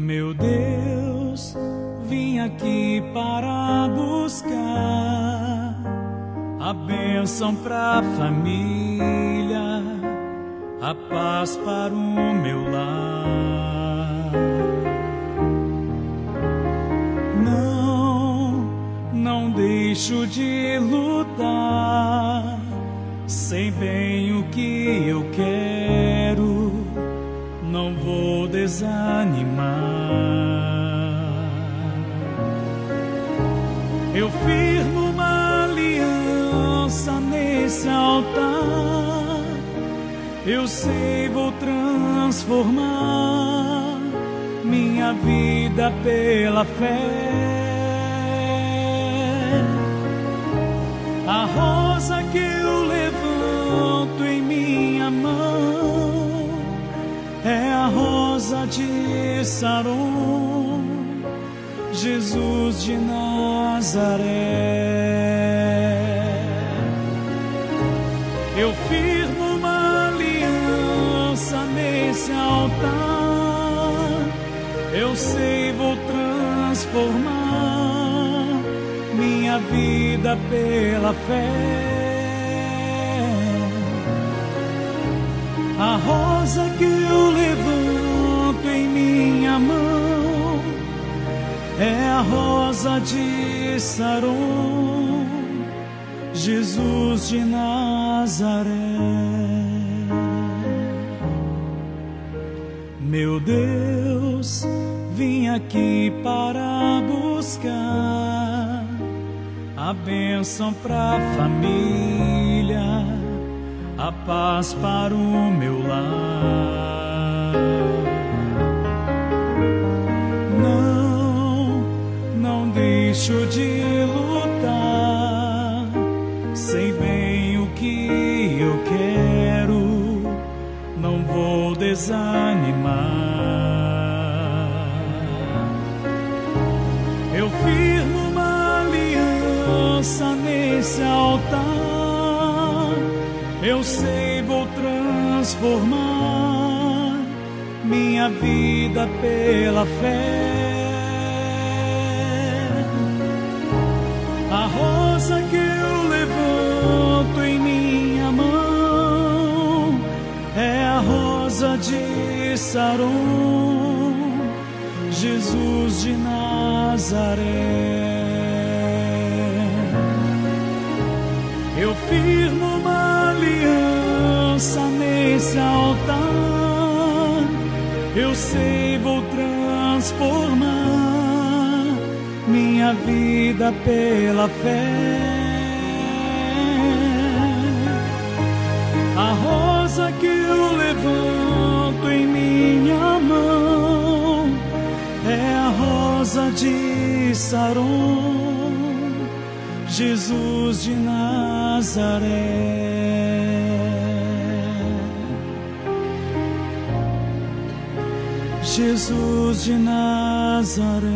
Meu Deus, vim aqui para buscar a bênção para a família, a paz para o meu lar. Não, não deixo de lutar, sei bem o que eu quero, desanimar. Eu firmo uma aliança nesse altar. Eu sei, vou transformar minha vida pela fé. A rosa que rosa de Saron Jesus de Nazaré. Eu firmo uma aliança nesse altar. Eu sei, vou transformar minha vida pela fé. A rosa que rosa de Saron, Jesus de Nazaré. Meu Deus, vim aqui para buscar a bênção para a família, a paz para o meu lar. Desanimar. Eu firmo uma aliança nesse altar. Eu sei, vou transformar minha vida pela fé. A rosa que de Saron, Jesus de Nazaré. Eu firmo uma aliança nesse altar. Eu sei, vou transformar minha vida pela fé. A rosa que eu levanto Saron, Jesus de Nazaré. Jesus de Nazaré.